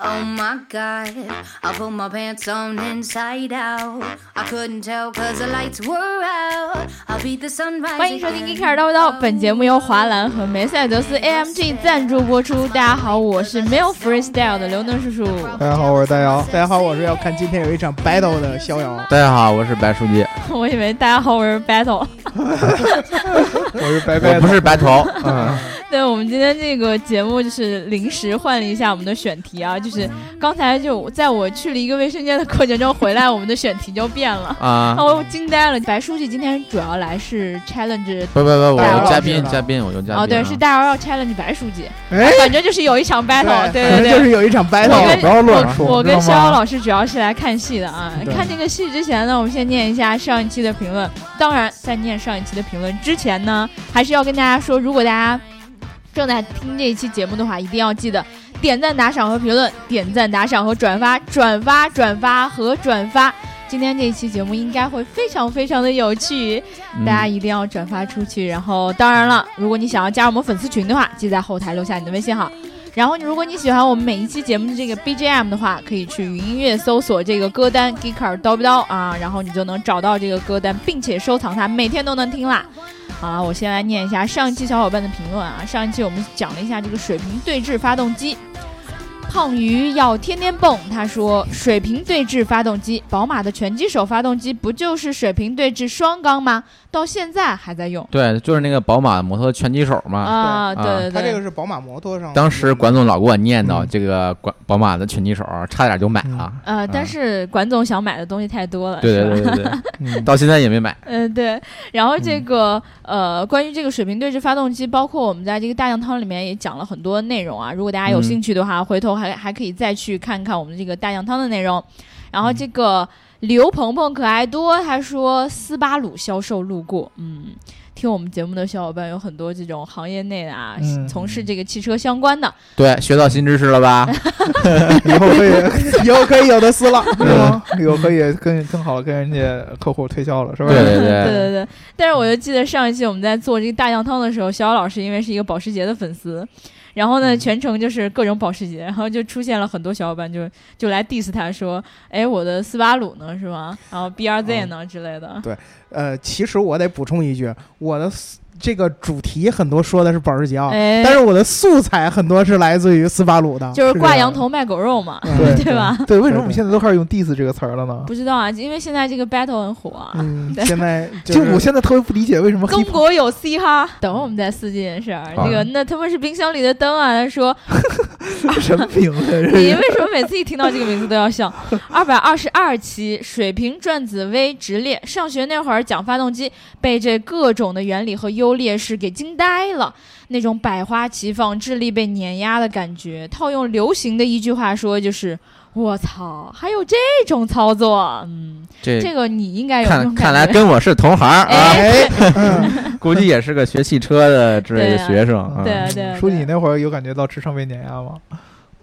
Oh my god, I put my pants on inside out. I couldn't tell cause the lights were out. I'll beat the sunrise. 欢迎收听《一开始叨不叨》，本节目由华兰和梅赛德斯 AMG 赞助播出。大家好，我是没有 freestyle 的刘能叔叔。大家好，我是大姚。大家好，我是要看今天有一场 battle 的逍遥。大家好，我是白书记。我以为大家好，我是 battle。我是白白，我不是白头。嗯，对，我们今天这个节目就是临时换了一下我们的选题啊，就是刚才就在我去了一个卫生间的过程中回来，我们的选题就变了啊，我惊呆了。白书记今天主要来是 challenge，不不不，我大姚嘉宾嘉宾，我就嘉宾。哦，对，是大姚要 challenge 白书记，哎，反正就是有一场 battle，对对对，就是有一场 battle，我跟不要乱说。我跟逍遥老师主要是来看戏的啊。看这个戏之前呢，我们先念一下上一期的评论。当然，在念上一期的评论之前呢，还是要跟大家说，如果大家正在听这一期节目的话，一定要记得点赞、打赏和评论，点赞、打赏和转发，转发、转发和转发。今天这一期节目应该会非常非常的有趣，嗯大家一定要转发出去。然后，当然了，如果你想要加入我们粉丝群的话，记得在后台留下你的微信号。然后，如果你喜欢我们每一期节目的这个 BGM 的话，可以去云音乐搜索这个歌单 “Geeker 刀不刀”啊，然后你就能找到这个歌单，并且收藏它，每天都能听啦。好了，我先来念一下上一期小伙伴的评论啊。上一期我们讲了一下这个水平对置发动机，胖鱼要天天蹦，他说水平对置发动机，宝马的拳击手发动机不就是水平对置双缸吗？到现在还在用对，就是那个宝马摩托拳击手嘛。啊，对对对对，他这个是宝马摩托上。当时管总老给我念叨嗯这个管宝马的拳击手，差点就买了。呃，但是管总想买的东西太多了，对对对对对，嗯，到现在也没买。嗯，对。然后这个、呃，关于这个水平对置发动机，包括我们在这个大酱汤里面也讲了很多内容啊。如果大家有嗯兴趣的话，回头还还还可以再去看看我们的这个大酱汤的内容。然后这个刘鹏鹏可爱多，他说斯巴鲁销售路过，嗯。听我们节目的小伙伴有很多这种行业内的啊，嗯从事这个汽车相关的，对，学到新知识了吧？以后可以，以后可以有的撕了，是吗？以后可以更更好的跟人家客户推销了，是吧？对对对对，对对。但是我就记得上一期我们在做这个大酱汤的时候，小姚老师因为是一个保时捷的粉丝，然后呢全程就是各种保时捷，然后就出现了很多小伙伴就就来 diss 他说，哎，我的斯巴鲁呢是吗？然后 BRZ 呢、之类的。对呃，其实我得补充一句，我的这个主题很多说的是保时捷啊，哎，但是我的素材很多是来自于斯巴鲁的，就是挂羊头卖狗肉嘛，嗯 对对吧？对，为什么我们现在都开始用 diss 这个词儿了呢？不知道啊，因为现在这个 battle 很火啊。嗯，现在就就我现在特别不理解为什么中国有 C 哈，等会儿我们再撕这件事儿。这个那他们是冰箱里的灯啊。他说，什么名字？你为什么每次一听到这个名字都要笑？二百二十二期水平转子微直列，上学那会儿讲发动机，被这各种的原理和优劣势给惊呆了，那种百花齐放、智力被碾压的感觉。套用流行的一句话说，就是我操，还有这种操作？嗯，这这个你应该有看看。来跟我是同行啊，哎，哎，嗯，估计也是个学汽车的之类的学生。啊对啊对啊，书记，你那会儿有感觉到智商被碾压吗？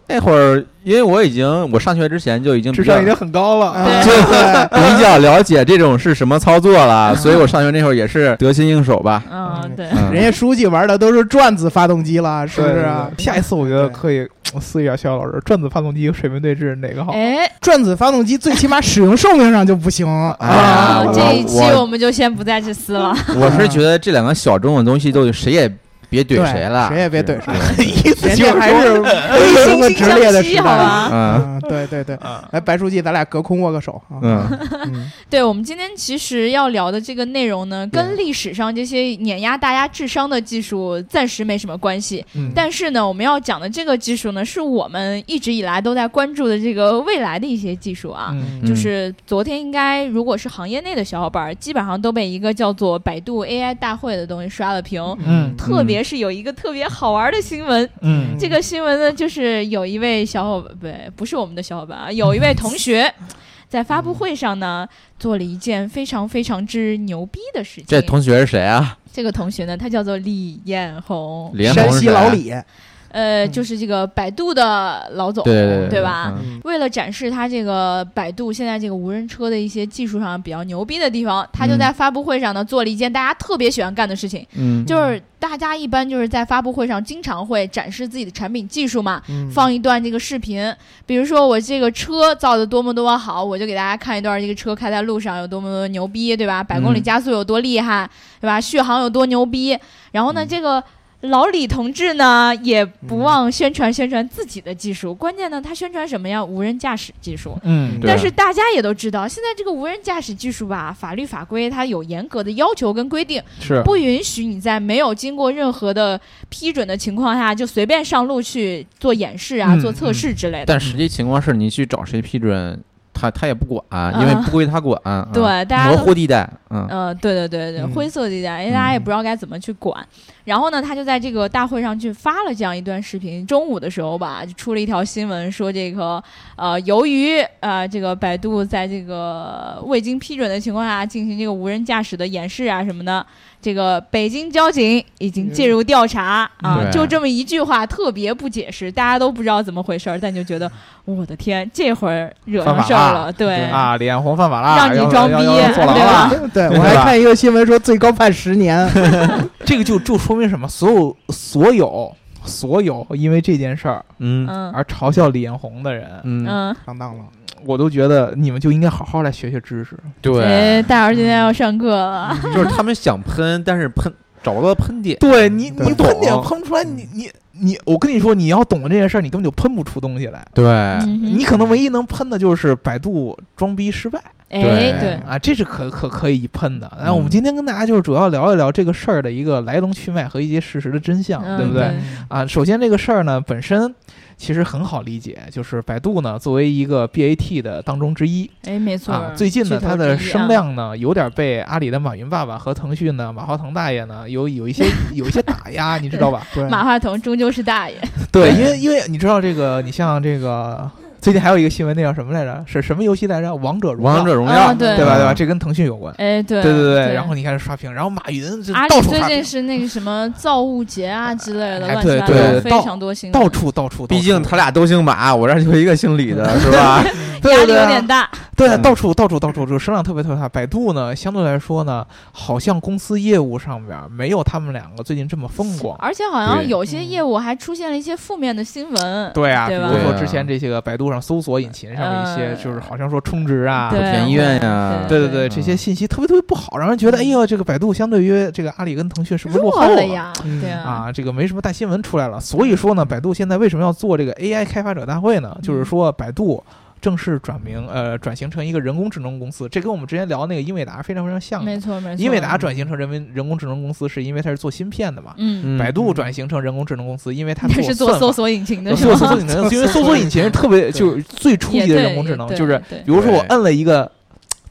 那会儿，因为我已经我上学之前就已经智商已经很高了。哎就 比较了解这种是什么操作了，所以我上学那会儿也是得心应手吧。嗯，对。嗯人家书记玩的都是转子发动机了，是不是啊？下一次我觉得可以撕一下肖老师，转子发动机和水平对置哪个好？哎，转子发动机最起码使用寿命上就不行哎啊这一期我我们就先不再去撕了。我是觉得这两个小众的东西都谁也别怼谁了，谁也别怼谁对意思人就是还是微型的直列的时惺惺相惜好代。吧嗯嗯，对对对，啊，来，白书记，咱俩隔空握个手啊。嗯，嗯，对我们今天其实要聊的这个内容呢，跟历史上这些碾压大家智商的技术暂时没什么关系。嗯但是呢，我们要讲的这个技术呢，是我们一直以来都在关注的这个未来的一些技术啊。嗯就是昨天应该，如果是行业内的小伙伴儿，基本上都被一个叫做百度 AI 大会的东西刷了屏。嗯特别是有一个特别好玩的新闻，嗯这个新闻呢，就是有一位小伙伴，不对，不是我们的小伙伴啊，有一位同学 在发布会上呢，做了一件非常非常之牛逼的事情。这同学是谁啊？这个同学呢，他叫做李彦宏。山西老李，呃，嗯。就是这个百度的老总，对对对吧？嗯。为了展示他这个百度现在这个无人车的一些技术上比较牛逼的地方，他就在发布会上呢做了一件大家特别喜欢干的事情，嗯，就是大家一般就是在发布会上经常会展示自己的产品技术嘛，嗯。放一段这个视频，比如说我这个车造的多么多么好，我就给大家看一段这个车开在路上有多么多么牛逼，对吧？百公里嗯。加速有多厉害，对吧？续航有多牛逼。然后呢，嗯。这个老李同志呢也不嗯忘宣传宣传自己的技术，关键呢他宣传什么呀？无人驾驶技术。嗯但是大家也都知道，现在这个无人驾驶技术吧，法律法规它有严格的要求跟规定，是不允许你在没有经过任何的批准的情况下就随便上路去做演示啊、嗯做测试之类的。但实际情况是你去找谁批准，他他也不管，因为不归他管。嗯对大家都模糊地带，嗯呃，对对对对，嗯灰色地带，因为大家也嗯不知道该怎么去管。然后呢，他就在这个大会上去发了这样一段视频。中午的时候吧，就出了一条新闻，说这个呃，由于呃这个百度在这个未经批准的情况下进行这个无人驾驶的演示啊什么的，这个北京交警已经介入调查啊，就这么一句话，特别不解释，大家都不知道怎么回事儿，但就觉得我的天，这会儿惹上事儿了，对。啊，李彦宏犯法了，让你装逼对吧。对，我还看一个新闻说最高判十年。这个就就说明什么？所有所有所有因为这件事儿嗯嗯而嘲笑李彦宏的人，嗯，嗯，上当了，我都觉得你们就应该好好来学学知识。哎，对，大儿今天要上课了。就是他们想喷，但是喷找不到喷点。对你，你喷点喷不出来，你你你，我跟你说，你要懂了这件事儿，你根本就喷不出东西来。对，你可能唯一能喷的就是百度装逼失败哎，对对，啊，这是可可可以喷的。然后嗯我们今天跟大家就是主要聊一聊这个事儿的一个来龙去脉和一些事实的真相，嗯对不？对啊，首先这个事儿呢本身其实很好理解，就是百度呢作为一个 BAT 的当中之一哎，没错啊，。最近呢它的声量呢有点被阿里的马云爸爸和腾讯的马化腾大爷呢有有一些 有一些打压，你知道吧？对，马化腾终究是大爷，对，因为因为你知道这个，你像这个最近还有一个新闻，那叫什么来着？是什么游戏来着？王者荣耀，王者荣耀，啊对对吧？对吧？这跟腾讯有关。哎，对对对对然后你看刷屏，然后马云就到处最近是那个什么造物节啊之类的，哎乱七八对糟非对到常多新闻，到处到处，毕竟他俩都姓马，我这儿就一个姓李的，是吧？压力有点大。对，嗯到处到处到处，这个声量特别特别大。百度呢，相对来说呢，好像公司业务上边没有他们两个最近这么风光。而且好像有些业务还出现了一些负面的新闻。对啊，比如说之前这些个百度上搜索引擎上的一些，呃就是好像说充值啊，对田医院呀，对对对，嗯这些信息特别特别不好，让人觉得，哎呦，这个百度相对于这个阿里跟腾讯是不是落后弱了呀，嗯对啊，啊，这个没什么大新闻出来了。所以说呢，百度现在为什么要做这个 AI 开发者大会呢？就是说百度。正式转名，呃，转型成一个人工智能公司，这跟我们之前聊那个英伟达非常非常像的。没错没错。英伟达转型成人民人工智能公司，是因为它是做芯片的嘛？嗯，嗯百度转型成人工智能公司，因为它 它是做算搜索引擎的是做搜索？引擎，因为搜索引擎是特别 就是最初级的人工智能，就是比如说我摁了一个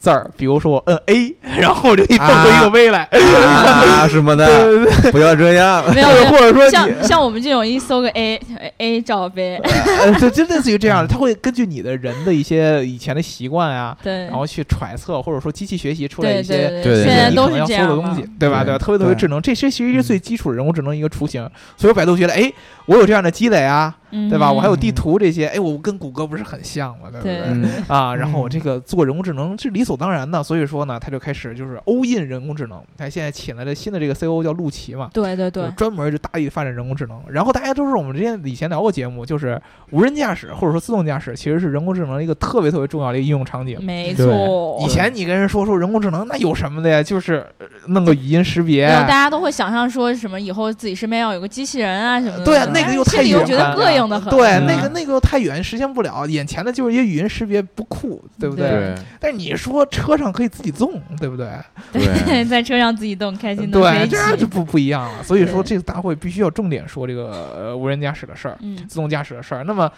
字儿，比如说我摁 A，然后我就给你蹦出一个 V 来，啊什么的，对对对，不要这样。没有或者或者说像像我们这种一搜个 A A 罩杯，呃，就就类似于这样的，它会根据你的人的一些以前的习惯啊，对，然后去揣测，或者说机器学习出来一些。对对对现在都你可能要是这样的东西，对吧？对对吧？特别特别智能，这些其实是最基础的人工智能一个雏形。所以百度觉得，哎，我有这样的积累啊，对吧？嗯我还有地图这些，哎，我跟谷歌不是很像嘛，对不对？啊，然后我嗯这个做人工智能是理所当然的，所以说呢，他就开始就是欧印人工智能。他现在请来的新的这个 CEO 叫陆琪嘛，对对对，专门就大力发展人工智能。然后大家都是我们之前以前聊过节目，就是无人驾驶或者说自动驾驶，其实是人工智能一个特别特别重要的一个应用场景。没错。以前你跟人说说人工智能，那有什么的呀？就是呃弄个语音识别大家都会想象说什么以后自己身边要有个机器人啊什么的。对啊，那个又太远觉得膈应的很。对，嗯那个那个又太远，实现不了。眼前的就是一些语音识别不酷，对不对？对但是你说车上可以自己动，对不对？对，在车上自己动，开心的对，飞这样就。不不一样了。所以说，这个大会必须要重点说这个呃无人驾驶的事儿，嗯，自动驾驶的事儿。那么。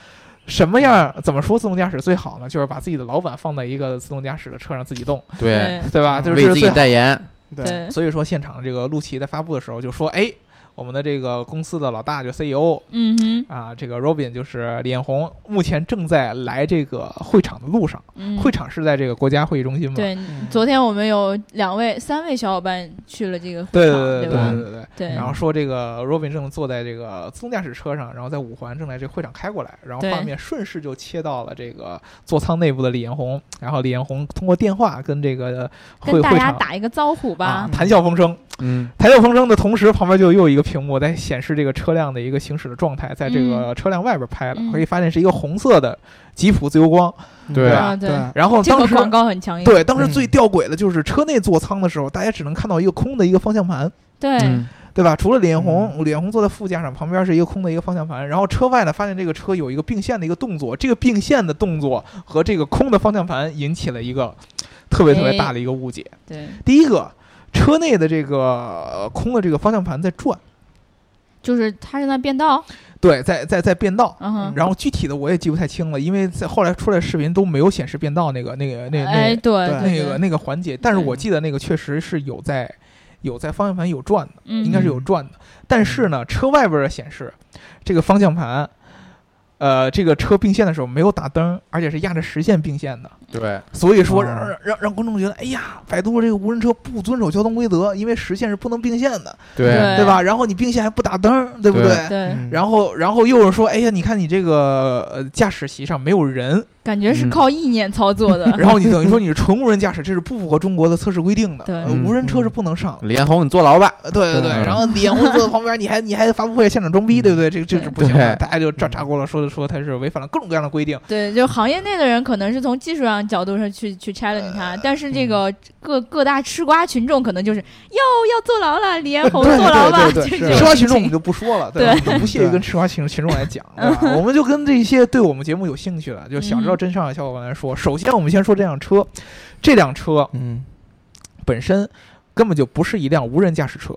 什么样怎么说自动驾驶最好呢？就是把自己的老板放在一个自动驾驶的车上自己动，对，对吧？这为自己。代言，对，对，所以说，现场这个陆琪在发布的时候就说：“哎，我们的这个公司的老大就 CEO 嗯哼，啊，这个 Robin 就是李彦宏，目前正在来这个会场的路上。嗯，会场是在这个国家会议中心嘛？对，昨天我们有两位、三位小伙伴去了这个会场，对对对吧？对对对。对，然后说这个 Robin 正坐在这个自动驾驶车上，然后在五环正在这个会场开过来，然后画面顺势就切到了这个座舱内部的李彦宏，然后李彦宏通过电话跟这个会跟大家会场打一个招呼吧啊。谈笑风生，嗯，谈笑风声的同时，旁边就又有一个屏幕在显示这个车辆的一个行驶的状态，在这个车辆外边拍了，嗯可以发现是一个红色的吉普自由光，对对，然后当时广告很抢眼。对当时嗯最吊诡的就是车内座舱的时候，大家只能看到一个空的一个方向盘。对，嗯对吧？除了李彦宏，李彦宏坐在副驾上，旁边是一个空的一个方向盘。然后车外呢，发现这个车有一个并线的一个动作，这个并线的动作和这个空的方向盘引起了一个特别特别大的一个误解。对，第一个，车内的这个呃空的这个方向盘在转，就是它是在变道，对，在在在变道。嗯，然后具体的我也记不太清了，因为在后来出来视频都没有显示变道那个那个那哎，那对对那个那个环节，但是我记得那个确实是有在有在方向盘有转的。嗯，应该是有转的。但是呢，车外边的显示，这个方向盘，呃，这个车并线的时候没有打灯，而且是压着实线并线的。对，所以说哦让让让让观众觉得，哎呀，百度这个无人车不遵守交通规则，因为实线是不能并线的，对，对对吧？然后你并线还不打灯，对不对？对？然后，然后又是说，哎呀，你看你这个呃驾驶席上没有人，感觉是嗯靠意念操作的。然后你等于说你是纯无人驾驶，这是不符合中国的测试规定的。对无人车是不能上。李彦宏，你坐牢吧。呃对对对，嗯然后李彦宏坐在旁边，你还你还发布会现场装逼，对不对？这个这是不行的，大家就炸炸锅了，说的说他是违反了各种各样的规定。对，就行业内的人可能是从技术上角度上去去 challenge 他，但是这个各各大吃瓜群众可能就是哟要坐牢了，李彦宏坐牢吧，吃瓜群众我们就不说了，对吧？对不屑于跟吃瓜群群众来讲，我们就跟这些对我们节目有兴趣的，就想知道真相的小伙伴来说。首先，我们先说这辆车，这辆车嗯，本身根本就不是一辆无人驾驶车，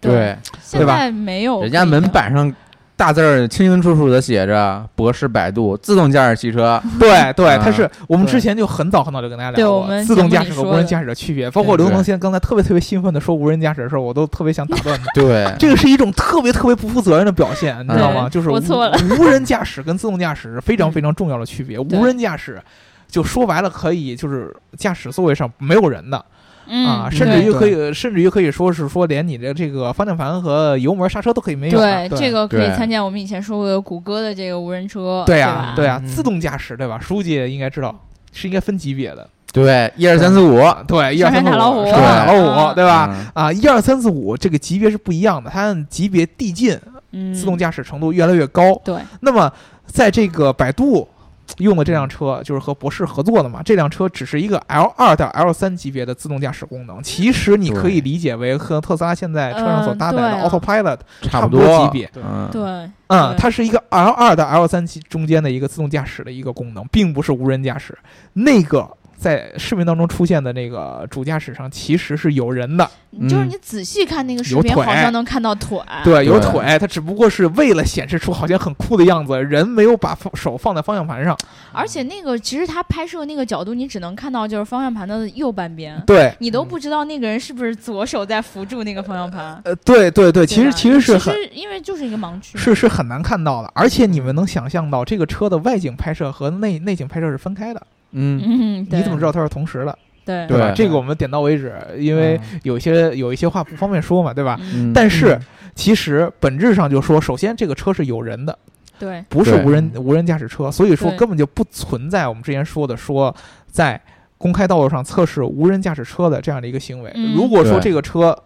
对，对。吧？没有人家门板上大字儿清清楚楚的写着“博士百度自动驾驶汽车对 对，啊它是我们之前就很早很早就跟大家聊过自动驾驶和无人驾驶的区别，包括对刘能现在刚才特别特别兴奋的说无人驾驶的时候，我都特别想打断他”。。对，这个是一种特别特别不负责任的表现，你知道吗？就是无我错了无人驾驶跟自动驾驶是非常非常重要的区别。无人驾驶就说白了，可以就是驾驶座位上没有人的嗯啊，甚至于可以，甚至于可以说是说连你的这个方向盘和油门、刹车都可以没有的。对对这个可以参见我们以前说过的谷歌的这个无人车，对吧啊，对啊，嗯自动驾驶对吧？书记应该知道是应该分级别的。对，一二三四五，对，一二三四五，上山打老虎对吧？嗯？啊，一二三四五这个级别是不一样的，它按级别递进，嗯，自动驾驶程度越来越高。对，那么在这个百度用的这辆车，就是和博士合作的嘛，这辆车只是一个 L 二到 L 三级别的自动驾驶功能，其实你可以理解为和特斯拉现在车上所搭载的 Autopilot 差不不多级别。嗯，对，嗯，它是一个 L 二到 L 三级中间的一个自动驾驶的一个功能，并不是无人驾驶。那个在视频当中出现的那个主驾驶上其实是有人的，嗯就是你仔细看那个视频，好像能看到腿。对，有腿，它只不过是为了显示出好像很酷的样子，人没有把放手放在方向盘上。而且那个其实他拍摄那个角度，你只能看到就是方向盘的右半边，对，你都不知道那个人是不是左手在扶住那个方向盘。呃，对对对，其实其实是很其实因为就是一个盲区，是是很难看到的，而且你们能想象到这个车的外景拍摄和内内景拍摄是分开的，嗯，嗯，你怎么知道它是同时的，对。对。吧？这个我们点到为止，因为有一些有一些话不方便说嘛，对吧？但是其实本质上就说，首先这个车是有人的，对。对不是无人无人驾驶车，所以说根本就不存在我们之前说的说在公开道路上测试无人驾驶车的这样的一个行为。嗯。如果说这个车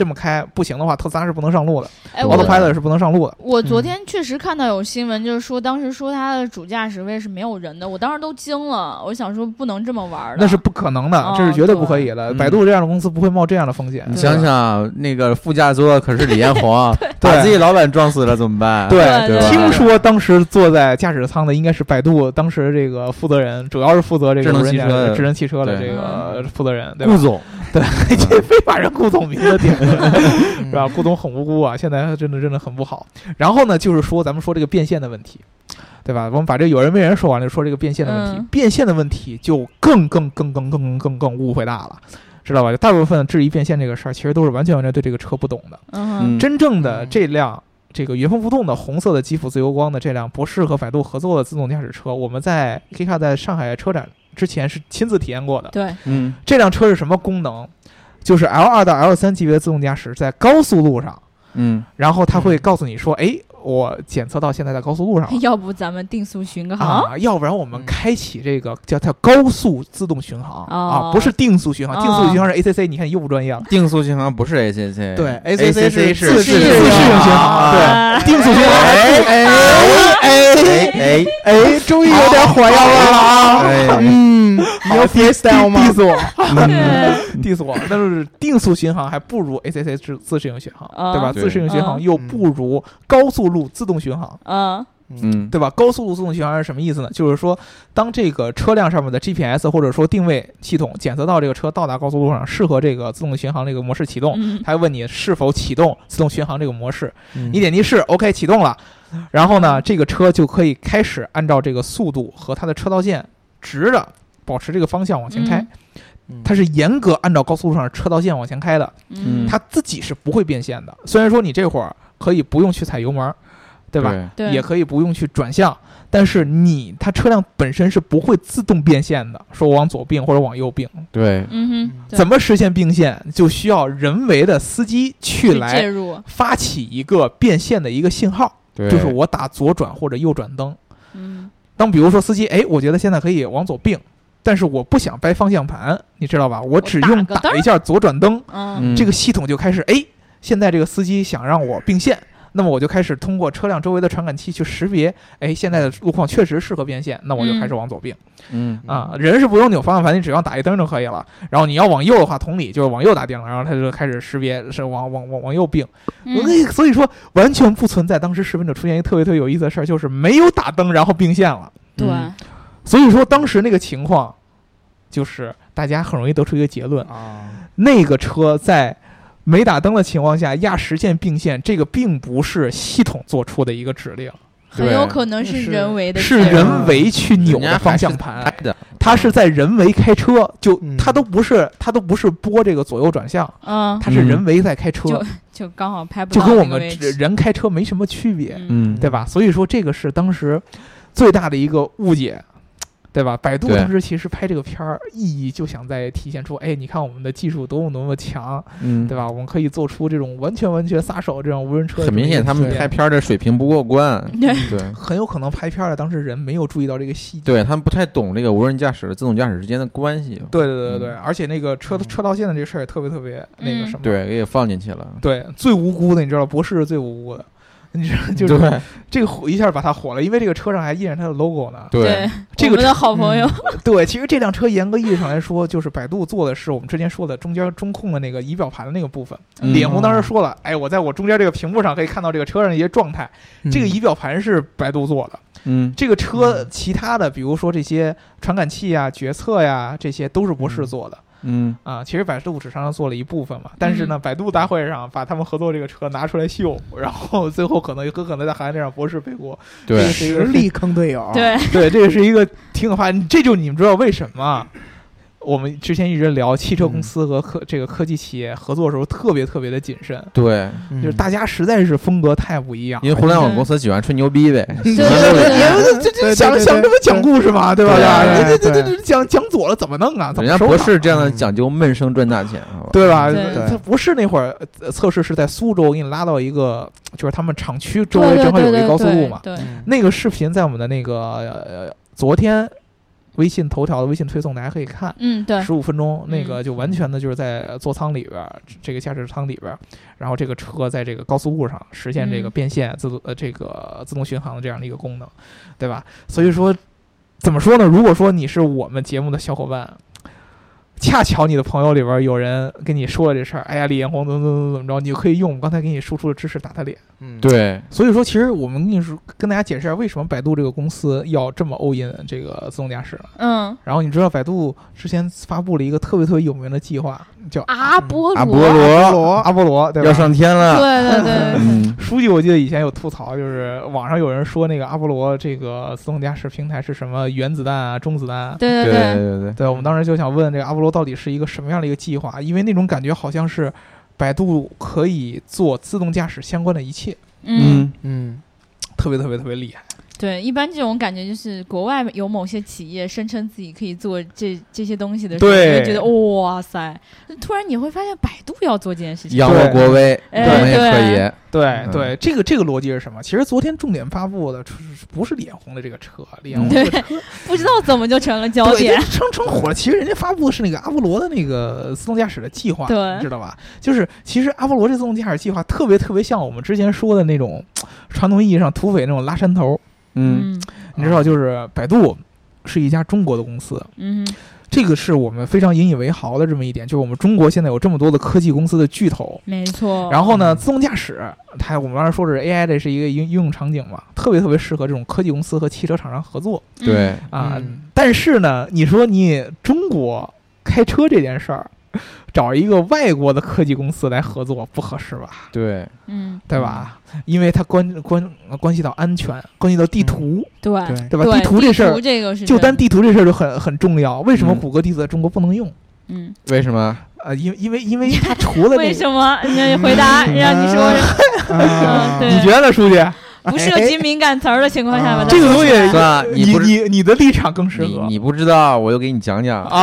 这么开不行的话，特斯拉是不能上路的哎，我，Autopilot 是不能上路的。我昨嗯天确实看到有新闻，就是说当时说它的主驾驶位是没有人的，我当时都惊了，我想说不能这么玩儿的。那是不可能的，哦这是绝对不可以的。百度这样的公司不会冒这样的风险。你想想，那个副驾座可是李彦宏，把自己老板撞死了怎么办？对听说当时坐在驾驶舱的应该是百度当时这个负责人，主要是负责这个智能汽车智能汽车的这个负责人，对吧顾？总，对，这非把人顾总名字点 是吧？顾总很无辜啊，现在真的真的很不好。然后呢，就是说咱们说这个变现的问题，对吧？我们把这有人没人说完了，就说这个变现的问题。嗯变现的问题就更更更更更更更误会大了。知道吧？大部分质疑变现这个事儿，其实都是完全完全对这个车不懂的。真正的这辆这个原封不动的红色的吉普自由光的这辆博士和百度合作的自动驾驶车，我们在 K 卡在上海车展之前是亲自体验过的。对，嗯。这辆车是什么功能？就是 L 二到 L 三级别的自动驾驶，在高速路上，嗯，然后它会告诉你说，哎，我检测到现在在高速路上了。要不咱们定速巡航？啊，要不然我们嗯。开启这个叫它高速自动巡航、哦。啊，不是定速巡航，哦。定速巡航是 ACC，你看又不专业了。定速巡航不是 ACC，对 ACC，ACC 是是自适应巡啊。航，对，定速巡航。哎哎哎哎哎，终于有点火药味了啊！哎，嗯，你要 freestyle 吗？diss 我嗯，diss 我，但是定速巡航还不如 ACC 自自适应巡航，啊对吧？自适应巡航嗯又不如高速路自动巡航。啊嗯，对吧？高速路自动巡航是什么意思呢？就是说，当这个车辆上面的 GPS 或者说定位系统检测到这个车到达高速路上适合这个自动巡航这个模式启动，嗯它会问你是否启动自动巡航这个模式。嗯你点击是 OK 启动了，然后呢，这个车就可以开始按照这个速度和它的车道线直着保持这个方向往前开。嗯它是严格按照高速路上车道线往前开的，嗯，它自己是不会变线的。虽然说你这会儿可以不用去踩油门，对吧？对也可以不用去转向，但是你它车辆本身是不会自动变线的，说往左并或者往右并，对，嗯哼，怎么实现并线，就需要人为的司机去来入？发起一个变线的一个信号，对，就是我打左转或者右转灯。嗯当比如说司机，哎，我觉得现在可以往左并，但是我不想掰方向盘，你知道吧？我只用打一下左转灯，这个系统就开始，哎，现在这个司机想让我并线，那么我就开始通过车辆周围的传感器去识别，哎，现在的路况确实适合变线，那我就开始往左并、嗯啊。人是不用扭方向盘，你只要打一灯就可以了。然后你要往右的话，同理就是往右打灯，然后它就开始识别是往往往往右并。嗯那、所以说完全不存在当时视频者出现一个特别特别有意思的事儿，就是没有打灯然后并线了。对，嗯所以说当时那个情况，就是大家很容易得出一个结论，啊，那个车在没打灯的情况下压实线并线，这个并不是系统做出的一个指令，很有可能是是人为的是人为去扭的方向盘，的，它是在人为开车，就嗯。它都不是他都不是拨这个左右转向，嗯，它是人为在开车。就，就刚好拍不就跟我们人开车没什么区别，嗯。嗯，对吧？所以说这个是当时最大的一个误解。对吧？百度当时其实拍这个片儿，意义就想在体现出，哎，你看我们的技术多么多么强，嗯，对吧？我们可以做出这种完全完全撒手这种无人车。很明显，他们拍片儿的水平不过关，对对。很有可能拍片儿的当时人没有注意到这个细节。对他们不太懂这个无人驾驶、自动驾驶之间的关系，对对对对而且那个车车道线的这个事儿也特别特别那个什么。对，给放进去了，对，最无辜的你知道，博士是最无辜的，你知道就是这个火一下把它火了，因为这个车上还印着它的 logo 呢。对，这个我们的好朋友，对，其实这辆车严格意义上来说，就是百度做的是我们之前说的中间中控的那个仪表盘的那个部分。嗯李彦宏当时说了，哎，我在我中间这个屏幕上可以看到这个车上的一些状态，这个仪表盘是百度做的。嗯这个车其他的，比如说这些传感器啊、决策呀，这些都是博士做的。嗯啊，其实百度只上做了一部分嘛，但是呢，百度大会上把他们合作这个车拿出来秀，然后最后可能有可能在海面上博士背锅，对，这个实力坑队友，，对，对，这个是一个挺可怕，这就你们知道为什么？我们之前一直聊汽车公司和科、这个科技企业合作的时候特别特别的谨慎，对，嗯就是大家实在是风格太不一样。因为互联网公司喜欢吹牛逼呗，对对对对这这对对想对对想这么讲故事嘛，对吧？对这这对这这讲讲左了怎么弄啊？怎人家么收呢博士这样的讲究闷声赚大钱？对吧？对。他不是那会儿呃测试是在苏州，给你拉到一个就是他们厂区周围对正好有一高速路嘛。对，嗯。那个视频在我们的那个呃昨天微信头条的微信推送大家可以看。嗯对，十五分钟，那嗯个就完全的就是在座舱里边儿，这个驾驶舱里边儿，然后这个车在这个高速路上实现这个嗯变线、自动呃这个自动巡航的这样的一个功能，对吧？所以说，怎么说呢？如果说你是我们节目的小伙伴，恰巧你的朋友里边有人跟你说了这事儿，哎呀，李彦宏怎么怎么怎么着，你就可以用我们刚才给你输出的知识打他脸。嗯，对，所以说，其实我们跟你说，跟大家解释一下，为什么百度这个公司要这么 all in 这个自动驾驶？嗯。然后你知道百度之前发布了一个特别特别有名的计划，叫阿波罗。阿波罗，阿波罗，对吧？要上天了，对对对，嗯，书记，我记得以前有吐槽，就是网上有人说那个阿波罗这个自动驾驶平台是什么原子弹啊、中子弹啊。对。对对，对对，对，我们当时就想问这个阿波罗到底是一个什么样的一个计划？因为那种感觉好像是百度可以做自动驾驶相关的一切，嗯，嗯，特别特别特别厉害。对，一般这种感觉就是国外有某些企业声称自己可以做这这些东西的时候，对你会觉得哇塞，突然你会发现百度要做这件事情，扬我国威，我哎们也可以，对、嗯对，这个这个逻辑是什么？其实昨天重点发布的不是脸红的这个车，脸红的车 不知道怎么就成了焦对，点这。称称火了。其实人家发布的是那个阿波罗的那个自动驾驶的计划，对你知道吧？就是其实阿波罗这自动驾驶计划特别特别像我们之前说的那种传统意义上土匪那种拉山头。嗯，你知道，就是百度是一家中国的公司，嗯，这个是我们非常引以为豪的这么一点，就是我们中国现在有这么多的科技公司的巨头。没错。然后呢，自动驾驶，它我们刚才说是 AI 这是一个应应用场景嘛，特别特别适合这种科技公司和汽车厂商合作。嗯对，啊，嗯但是呢，你说你中国开车这件事儿，找一个外国的科技公司来合作不合适吧？对，嗯，对吧？因为它关关关系到安全，关系到地图，对对对吧？对地图这事儿，这个是就单地图这事儿就很很重要。为什么嗯谷歌地图在中国不能用？嗯，为什么？呃，因为因为因为它除了那 个，为什么？你回答让你说 你觉得呢，书记？不涉及敏感词儿的情况下把它这个东西你你你的立场更适合。你你不知道，我就给你讲讲。啊！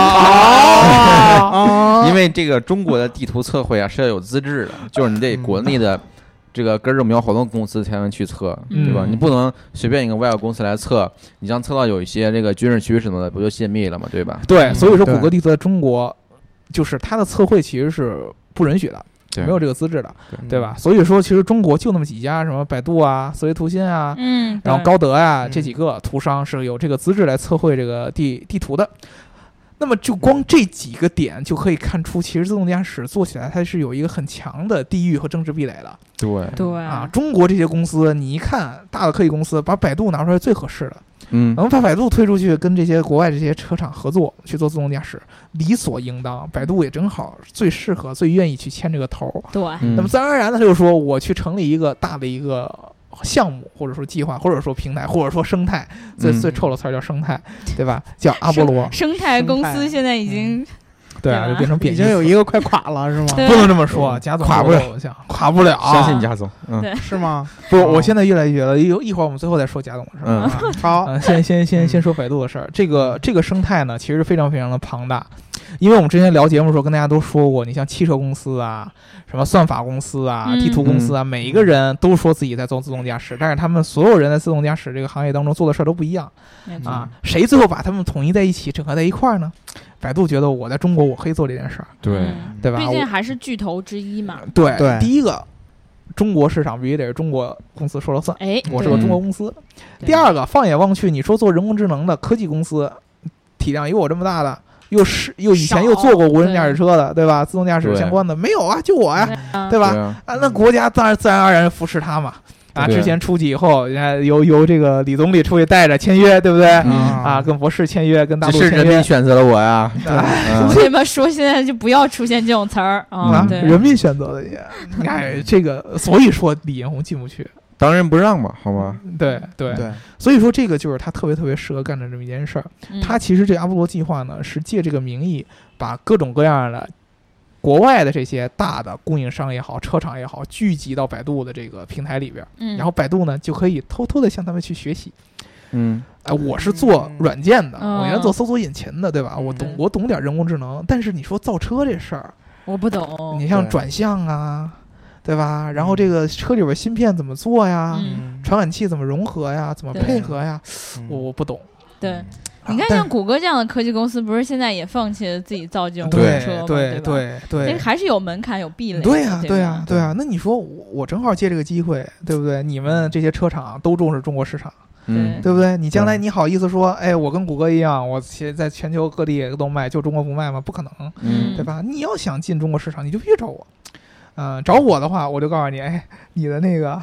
啊，因为这个中国的地图测绘啊是要有资质的，就是你得国内的这个根正苗红的公司才能去测，嗯对吧？你不能随便一个外国公司来测，你像测到有一些这个军事区什么的，不就泄密了嘛，对吧？对，所以说谷歌地图在中国，就是它的测绘其实是不允许的，对没有这个资质的，嗯对吧？？所以说，其实中国就那么几家，什么百度啊、思维图新啊，嗯，然后高德啊嗯这几个图商是有这个资质来测绘这个地地图的。那么就光这几个点就可以看出，其实自动驾驶做起来它是有一个很强的地域和政治壁垒的对，对啊。中国这些公司，你一看大的科技公司，把百度拿出来最合适的，嗯，能把百度推出去跟这些国外这些车厂合作去做自动驾驶，理所应当。百度也正好最适合、最愿意去牵这个头儿。对，嗯那么自然而然的，他就说我去成立一个大的一个项目，或者说计划，或者说平台，或者说生态，最嗯最臭的词儿叫生态，对吧？叫阿波罗，生态公司现在已经对啊，就变成贬义已经有一个快垮了是吗？不能这么说，贾总垮不了。我想垮不了，相信贾总，嗯。是吗？不，哦。我现在越来越觉得，一一会儿我们最后再说贾总的事儿。嗯。啊 好，呃，先先先嗯。先说百度的事儿。这个这个生态呢，其实非常非常的庞大，因为我们之前聊节目的时候跟大家都说过，你像汽车公司啊，什么算法公司啊、嗯。地图公司啊，每一个人都说自己在做自动驾驶，但是他们所有人在自动驾驶这个行业当中做的事儿都不一样。没错。啊。谁最后把他们统一在一起，整合在一块儿呢？百度觉得我在中国我可以做这件事儿，对，嗯对吧？毕竟还是巨头之一嘛。对对第一个。中国市场必须得是中国公司说了算，哎，我是个中国公司。第二个，放眼望去，你说做人工智能的科技公司，体量有我这么大的，又是又以前又做过无人驾驶车的，对吧？自动驾驶相关的没有啊，就我呀，啊对吧？啊，那国家当然自然而然扶持他嘛。啊，之前出去以后，人家由由这个李总理出去带着签约，对不对？嗯啊，跟博士签约，跟大陆签约。人民选择了我呀，对为什么说现在就不要出现这种词儿啊？啊，对，人民选择的你，哎，这个，所以说李彦宏进不去，当仁不让嘛，好吗？对对，对，所以说这个就是他特别特别适合干的这么一件事儿。嗯他其实这阿波罗计划呢，是借这个名义，把各种各样的国外的这些大的供应商也好、车厂也好，聚集到百度的这个平台里边儿，嗯然后百度呢就可以偷偷的向他们去学习。嗯，哎，我是做软件的，嗯我原来做搜索引擎的，对吧？我懂嗯，我懂点人工智能，但是你说造车这事儿，我不懂，你像转向啊，对吧？然后这个车里边芯片怎么做呀？嗯，传感器怎么融合呀？怎么配合呀？嗯我我不懂。对。啊你看，像谷歌这样的科技公司，不是现在也放弃了自己造这种无对人车吗？对吧？对对这还是有门槛、有壁垒。对呀、对对呀、吧对呀、那你说我我正好借这个机会，对不对？你们这些车厂都重视中国市场，嗯，对不对？你将来你好意思说，哎，我跟谷歌一样，我现在全球各地都卖，就中国不卖吗？不可能，嗯对吧？你要想进中国市场，你就必须找我。嗯、找我的话，我就告诉你，哎，你的那个。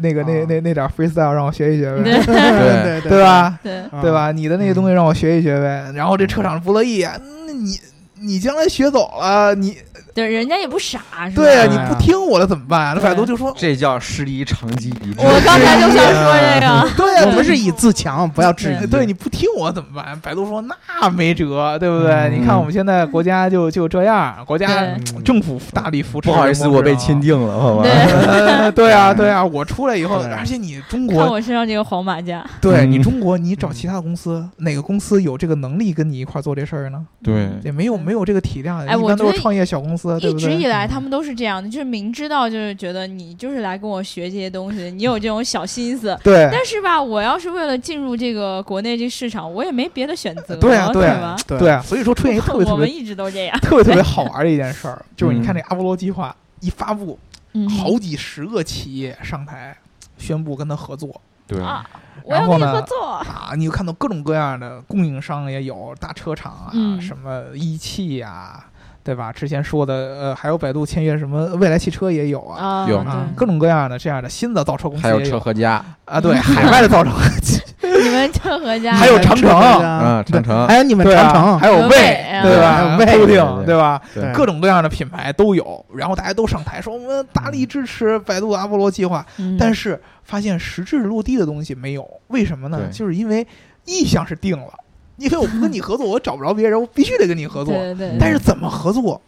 那个那啊那那点 freestyle 让我学一学呗，对 对对？吧？对，啊对吧？你的那些东西让我学一学呗。然后这车厂不乐意啊，那你你将来学走了，你对，人家也不傻，是吧？对啊，你不听我的怎么办？那百度就说，这叫师夷长技以制我刚才就想说这个，对啊，我们是以自强，不要质疑。对，你不听我怎么办？百度说那没辙，对不对？嗯你看我们现在国家就就这样，国家政府大力扶持。不好意思，我被钦。定了，好吧？对，啊，对啊，我出来以后，而且你中看国，我身上这个黄马甲，对你嗯中国，你找其他公司，哪个公司有这个能力跟你一块做这事儿呢？对也没有没有这个体量，哎一般都是创业小公司，对一不对？直以来他们都是这样的，就是明知道就是觉得你就是来跟我学这些东西，你有这种小心思。对，但是吧，我要是为了进入这个国内这市场，我也没别的选择，对啊，对吧啊？，对对啊，所以说出现一个特别特别我们一直都这样。特别特别好玩的一件事儿，就是你看嗯这阿波罗计划一发布，嗯，好几十个企业上台宣布跟他合作对啊，我要跟你然后呢合作。啊，你就看到各种各样的供应商也有，大车厂啊，嗯什么一汽呀、对吧？之前说的呃，还有百度签约什么未来汽车也有啊。啊，有啊，各种各样的这样的新的造车公司还有车和家，啊，对，海外的造车，你们郑和家。还有长城。啊，长城。还有你们长城，还有有魏，对吧？还有魏对对吧？各种各样的品牌都有，然后大家都上台说我们大力支持百度阿波罗计划，嗯。但是发现实质落地的东西没有，为什么呢？就是因为意向是定了，因为我不跟你合作，我找不着别人，我必须得跟你合作。对对对，但是怎么合作，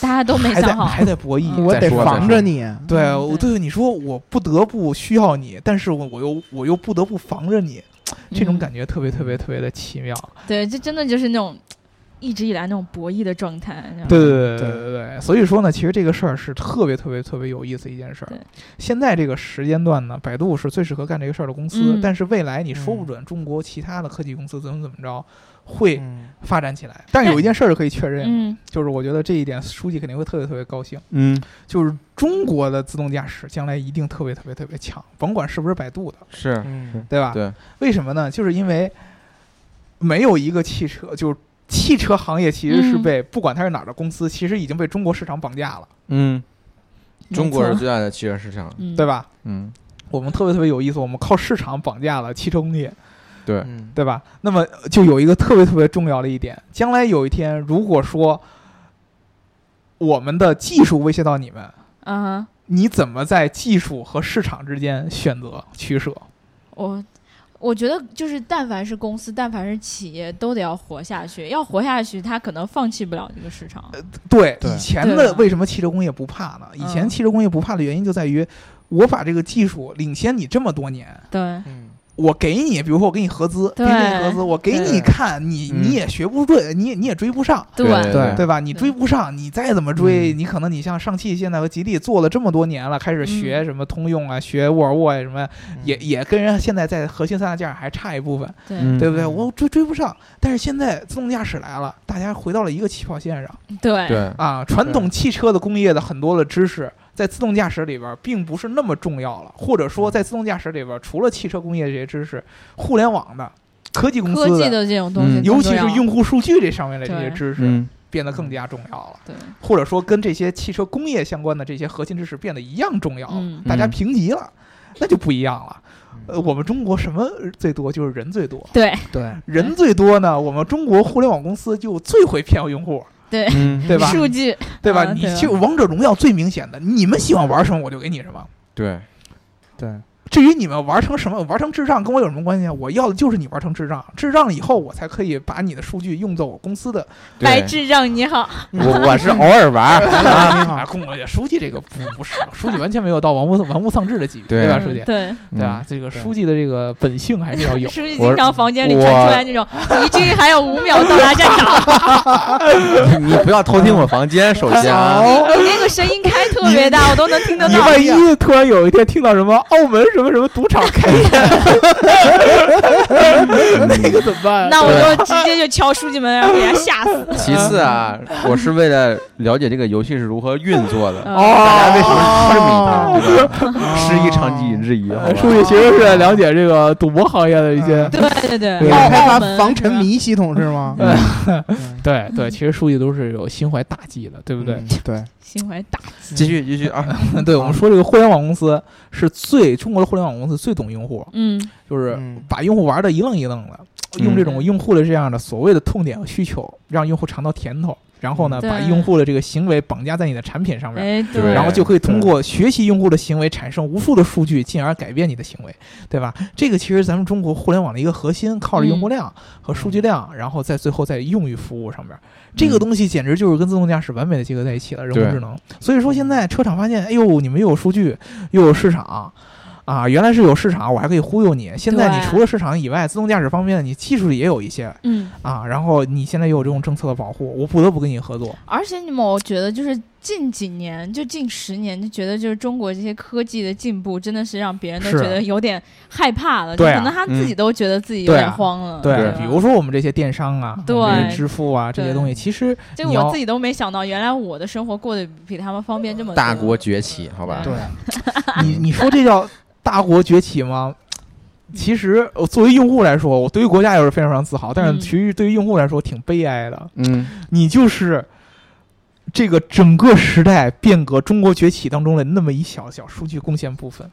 大家都没想好。还在博弈。嗯我得防着你。对我对。你说，我不得不需要你，但是我我又我又不得不防着你，这种嗯感觉特别特别特别的奇妙。对，这真的就是那种一直以来那种博弈的状态。对对对对对对，所以说呢，其实这个事儿是特别特别特别有意思一件事儿。现在这个时间段呢，百度是最适合干这个事儿的公司，嗯但是未来你说不准中国其他的科技公司怎么怎么着会嗯。发展起来。但有一件事儿是可以确认就是我觉得这一点书记肯定会特别特别高兴，嗯，就是中国的自动驾驶将来一定特别特别特别强，甭管是不是百度的，是，嗯。对吧？对，为什么呢？就是因为没有一个汽车，就是汽车行业其实是嗯。被、不管它是哪儿的公司，其实已经被中国市场绑架了，嗯，中国是最大的汽车市场，嗯。对？吧？嗯，我们特别特别有意思，我们靠市场绑架了汽车工业，对，嗯对吧？那么就有一个特别特别重要的一点，将来有一天，如果说我们的技术威胁到你们，嗯哼，你怎么在技术和市场之间选择取舍？我我觉得就是，但凡是公司，但凡是企业，都得要活下去。要活下去，他可能放弃不了这个市场。对，对以前的为什么汽车工业不怕呢？以前嗯汽车工业不怕的原因就在于，我把这个技术领先你这么多年，对，嗯我给你，比如说我给你合资，对给你合资，我给你看，你嗯。你也学不对，你也你也追不上。对。对对吧？你追不上，你再怎么追，嗯。你可能你像上汽现在和吉利做了这么多年了，开始学嗯。什么通用啊，学沃尔沃呀什么，也也跟人现在在核心三大件儿还差一部分，对，嗯对不对？嗯。我追追不上，但是现在自动驾驶来了，大家回到了一个起跑线上。对，对，啊。传统汽车的工业的很多的知识，在自动驾驶里边儿并不是那么重要了，或者说在自动驾驶里边儿，除了汽车工业这些知识，互联网的科技公司的，技的这种东西嗯。更重要，尤其是用户数据这上面的这些知识，嗯，变得更加重要了。对，或者说跟这些汽车工业相关的这些核心知识变得一样重要了，嗯。大家嗯。评级了，那就不一样了。呃，我们中国什么最多？就是人最多，对。对，人最多呢，我们中国互联网公司就最会骗用户，对，嗯，对吧？数据，对吧？啊对吧你就王者荣耀最明显的，你们喜欢玩什么我就给你什么。对，对，至于你们玩成什么，玩成智障跟我有什么关系啊？我要的就是你玩成智障，智障了以后我才可以把你的数据用在我公司的。对白智障你好，我我是偶尔玩你好 啊，公书记这个不不是，书记完全没有到玩物玩物丧志的级别，对吧？嗯书记，对，对吧？这个书记的这个本性还是要有。书记经常房间里传出来那种，敌军还有五秒到达战场，你不要偷听我房间，首先啊，你那个声音开特别大，我都能听得到。你万一突然有一天听到什么澳门什么什么赌场开业，那个怎么办？那我就直接就敲书记门，然后给他吓死。其次啊，我是为了了解这个游戏是如何运作的，嗯大家为什么痴迷它，对吧？师夷长技以制夷，好吧呃书记其实是了解这个赌博行业的一些。对对对，开发防沉迷系统是吗？对 对，其实书记都是有心怀大计的，对不对？嗯对，心怀大志。继续继续啊，对，我们说这个互联网公司是最中国的互联网公司最懂用户，嗯。就是嗯。把用户玩的一愣一愣的，用这种用户的这样的所谓的痛点和需求，让用户尝到甜头。然后呢，把用户的这个行为绑架在你的产品上面。然后就可以通过学习用户的行为，产生无数的数据，进而改变你的行为，对吧？这个其实咱们中国互联网的一个核心，靠着用户量和数据量，然后在最后再用于服务上面，这个东西简直就是跟自动驾驶完美的结合在一起了，人工智能。所以说现在车厂发现，哎呦，你们又有数据，又有市场。啊，原来是有市场，我还可以忽悠你。现在你除了市场以外，自动驾驶方面你技术也有一些嗯，啊，然后你现在又有这种政策的保护，我不得不跟你合作。而且你们，我觉得就是近几年，就近十年，就觉得就是中国这些科技的进步，真的是让别人都觉得有点害怕了，对啊就可能他自己嗯都觉得自己有点慌了。对，吧比如说我们这些电商啊，对支付啊这些东西，其实这个我自己都没想到，原来我的生活过得比他们方便这么多。大国崛起，好吧？对，你 你说这叫大国崛起吗？其实，我作为用户来说，我对于国家也是非常非常自豪，但是嗯其实对于用户来说挺悲哀的。嗯，你就是这个整个时代变革、中国崛起当中的那么一小小数据贡献部分。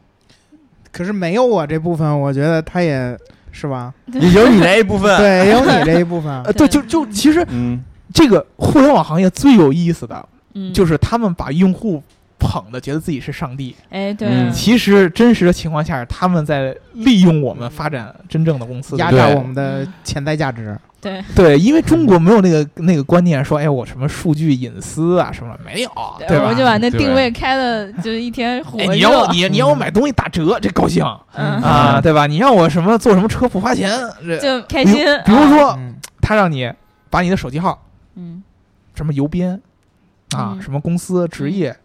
可是没有我这部分，我觉得他也是吧？也有你那一部分。对，也有你这一部分呃，。对，就就其实嗯，这个互联网行业最有意思的嗯，就是他们把用户捧的觉得自己是上帝，哎，对，嗯其实真实的情况下，他们在利用我们发展真正的公司。压榨我们的潜在价值，对，对，因为中国没有那个那个观念，说哎，我什么数据隐私啊什么没有，对吧？我就把那定位开的，就是一天火。你要你你要我买东西打折，这高兴嗯啊，对吧？你让我什么坐什么车不花钱，这就开心。比如啊，说嗯，他让你把你的手机号、嗯，什么邮编啊、嗯什么公司、职业。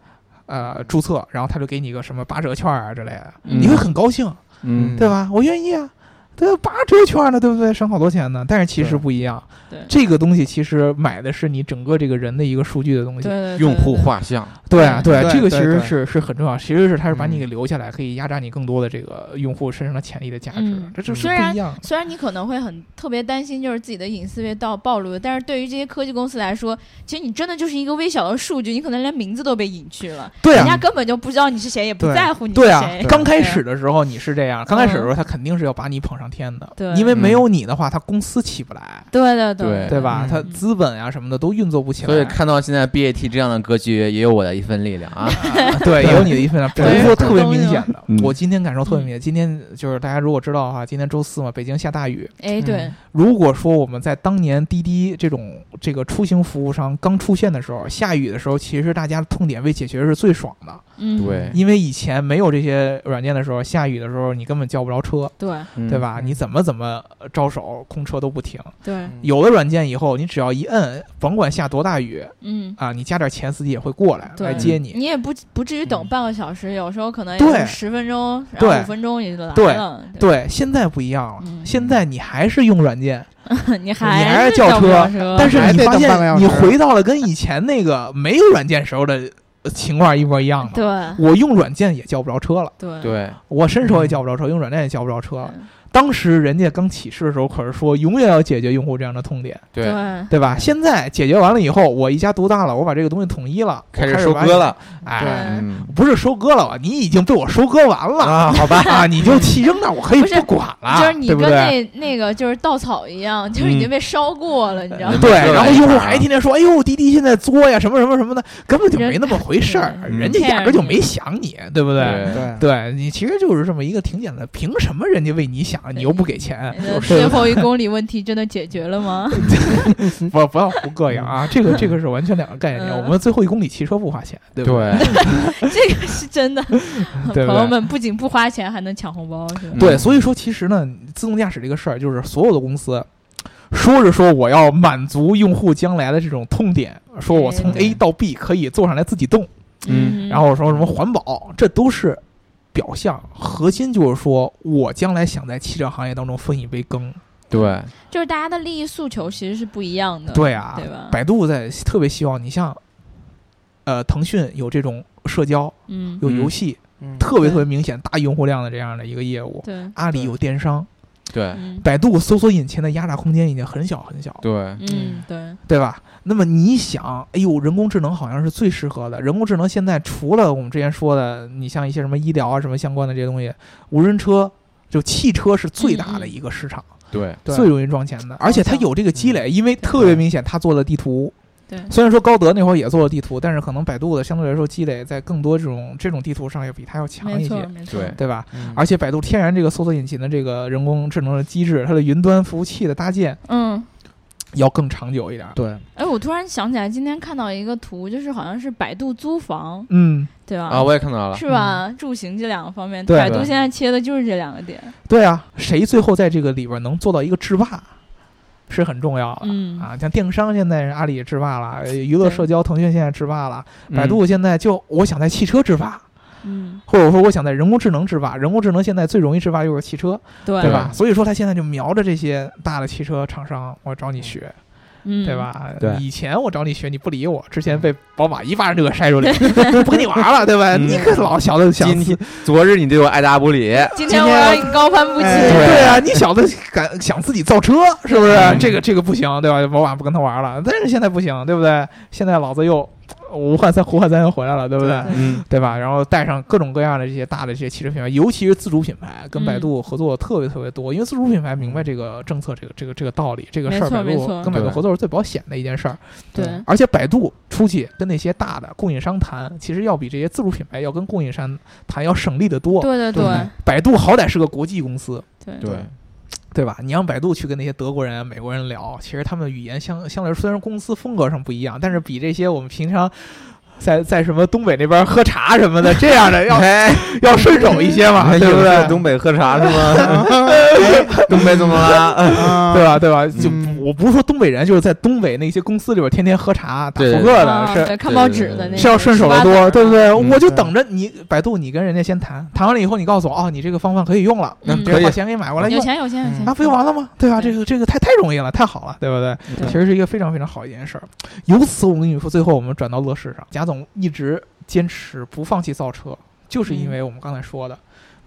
呃，注册，然后他就给你一个什么八折券啊之类的，嗯。你会很高兴，嗯，对吧？我愿意啊，对，八折券呢，对不对？省好多钱呢。但是其实不一样，对，这个东西其实买的是你整个这个人的一个数据的东西。用户画像，对啊，对啊，这个其实是是很重要，其实是它是把你嗯给留下来，可以压榨你更多的这个用户身上的潜力的价值嗯，这就是虽然不一样。虽然你可能会很特别担心，就是自己的隐私被盗暴露，但是对于这些科技公司来说，其实你真的就是一个微小的数据，你可能连名字都被隐去了，对啊人家，根本就不知道你是谁，也不在乎你是对啊谁。，刚开始的时候你是这样，刚开始的时候他肯定是要把你捧上天的，对因为没有你的话，他公司起不来，对对对对吧？嗯他资本啊什么的都运作不起来。所以看到现在 BAT 这样的格局，也有我的一份力量啊。对，也有你的一份量。比对如说特别明显的嗯，我今天感受特别明显。今天就是大家如果知道的话，今天周四嘛，北京下大雨。哎对，如果说我们在当年滴滴这种这个出行服务商刚出现的时候，下雨的时候，其实大家的痛点未解决是最爽的，嗯，对因为以前没有这些软件的时候，下雨的时候你根本叫不着车，对嗯对？吧？你怎么怎么招手，空车都不停。对，有了软件以后，你只要一摁，甭管下多大雨嗯。啊，你加点钱，司机也会过来来接你。你也不不至于等嗯半个小时，有时候可能对也十分钟，然对后五分钟也就来对了。对，现在不一样了，嗯现在你还是用软件，你还你还是是叫车，但是你发现你回到了跟以前那个没有软件时候的呃情况一模一样的。对我用软件也叫不着车了，对对，我伸手也叫不着车，用软件也叫不着车了。嗯当时人家刚起势的时候，可是说永远要解决用户这样的痛点，对，对对吧？现在解决完了以后，我一家独大了，我把这个东西统一了，开始收割了。哎，嗯不是收割了，你已经被我收割完了啊，好吧，啊，你就弃扔那儿，我可以不管了，就是你对不对？跟那那个就是稻草一样，就是已经被烧过了，你知道吗？对，嗯然后用户还天天说：“哎呦，滴滴现在作呀，什么什么什么的，根本就没那么回事儿，人人家压根儿就没想你，对不对？对对，对你其实就是这么一个挺简单，凭什么人家为你想，你又不给钱？最后一公里问题真的解决了吗？不不要胡膈应啊！这个这个是完全两个概念。嗯我们最后一公里骑车不花钱，对不对？这个是真的。朋友们不仅不花钱，还能抢红包，是吧？对，所以说其实呢，自动驾驶这个事儿，就是所有的公司说着说我要满足用户将来的这种痛点，说我从 A 到 B 可以坐上来自己动，嗯然后说什么环保，这都是表象，核心就是说我将来想在汽车行业当中分一杯羹。对，就是大家的利益诉求其实是不一样的，对啊，对吧？百度在特别希望你像，呃，腾讯有这种社交，嗯，有游戏，嗯特别特别明显大用户量的这样的一个业务。对，阿里有电商，对，嗯。百度搜索引擎的压榨空间已经很小很小，对，嗯，对，对吧？那么你想，哎呦，人工智能好像是最适合的。人工智能现在除了我们之前说的，你像一些什么医疗啊、什么相关的这些东西，无人车就汽车是最大的一个市场，对，对最容易赚钱的，而且它有这个积累，因为特别明显，它做的地图，对，虽然说高德那会儿也做了地图，但是可能百度的相对来说积累在更多这种这种地图上要比它要强一些，对对吧？嗯而且百度天然这个搜索引擎的这个人工智能的机制，它的云端服务器的搭建嗯。要更长久一点。对，哎，我突然想起来，今天看到一个图，就是好像是百度租房，嗯，对吧？啊，我也看到了，是吧？住行这两个方面，对对百度现在切的就是这两个点。对啊，谁最后在这个里边能做到一个制霸，是很重要的。嗯啊，像电商现在阿里也制霸了，呃娱乐社交腾讯现在制霸了，嗯百度现在就我想在汽车制霸，嗯，或者说我想在人工智能制霸，人工智能现在最容易制霸就是汽车，对对吧？所以说他现在就瞄着这些大的汽车厂商，我找你学，嗯，对？吧？对以前我找你学你不理我，之前被宝马一巴掌就给扇出来，不跟你玩了，对吧？嗯你可老小子想今天昨日你对我爱答不理，今天我要你高攀不起。哎对啊，你小子敢想自己造车是不是？嗯这个这个不行，对吧？宝马不跟他玩了，但是现在不行，对不对？现在老子又武汉三胡汉三又回来了，对不对？嗯，对吧？然后带上各种各样的这些大的这些汽车品牌，尤其是自主品牌，跟百度合作特别特别多，因为自主品牌明白这个政策，这个这个这个道理，这个事儿，百度跟百度合作是最保险的一件事儿。对，而且百度出去跟那些大的供应商谈，其实要比这些自主品牌要跟供应商谈要省力得多。对对对？百度好歹是个国际公司，对。对，对吧？你让百度去跟那些德国人、美国人聊，其实他们的语言相相对，虽然公司风格上不一样，但是比这些我们平常在在什么东北那边喝茶什么的这样的要 哎，要顺手一些嘛，对不对？东北喝茶是吗？东北怎么了？啊对吧？对吧？就嗯我不是说东北人，就是在东北那些公司里边天天喝茶打扑克的，是啊看报纸的那是要顺手的多，对不对？嗯我就等着你百度，你跟人家先谈，谈完了以后，你告诉我，哦，你这个方法可以用了，嗯这可以把钱给你买过来用，有钱有钱有钱，那不就完了吗？对吧？对这个这个太太容易了，太好了，对不对？对其实是一个非常非常好一件事儿。由此，我跟你说，最后我们转到乐视上，贾总一直坚持不放弃造车，就是因为我们刚才说的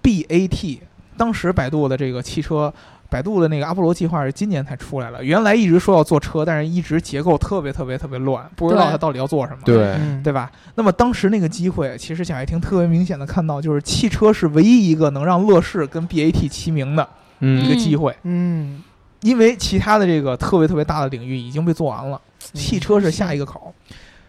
BAT，当时百度的这个汽车。百度的那个阿波罗计划是今年才出来了，原来一直说要做车，但是一直结构特别特别特别乱，不知道对它到底要做什么。对，嗯对吧？那么当时那个机会，其实贾跃亭特别明显的看到，就是汽车是唯一一个能让乐视跟 BAT 齐名的一嗯个机会，嗯，因为其他的这个特别特别大的领域已经被做完了，汽车是下一个口。